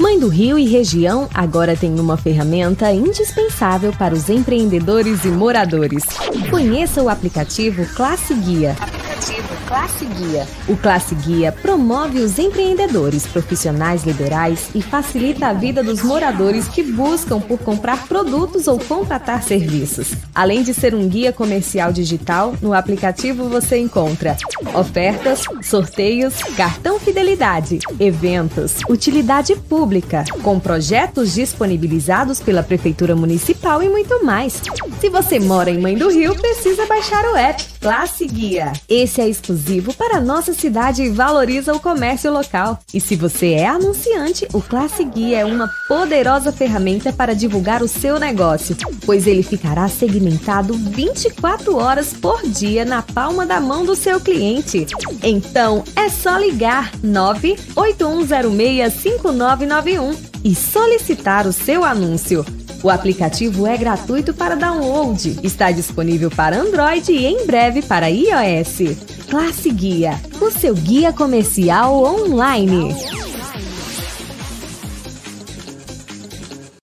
Mãe do Rio e região agora tem uma ferramenta indispensável para os empreendedores e moradores. Conheça o aplicativo Classe Guia. Classe Guia. O Classe Guia promove os empreendedores, profissionais liberais e facilita a vida dos moradores que buscam por comprar produtos ou contratar serviços. Além de ser um guia comercial digital, no aplicativo você encontra ofertas, sorteios, cartão fidelidade, eventos, utilidade pública, com projetos disponibilizados pela Prefeitura Municipal e muito mais. Se você mora em Mãe do Rio, precisa baixar o app Classe Guia. Esse é exclusivo para nossa cidade e valoriza o comércio local. E se você é anunciante, o Classe Guia é uma poderosa ferramenta para divulgar o seu negócio, pois ele ficará segmentado 24 horas por dia na palma da mão do seu cliente. Então, é só ligar 981065991 e solicitar o seu anúncio. O aplicativo é gratuito para download, está disponível para Android e em breve para iOS. Classe Guia, o seu guia comercial online.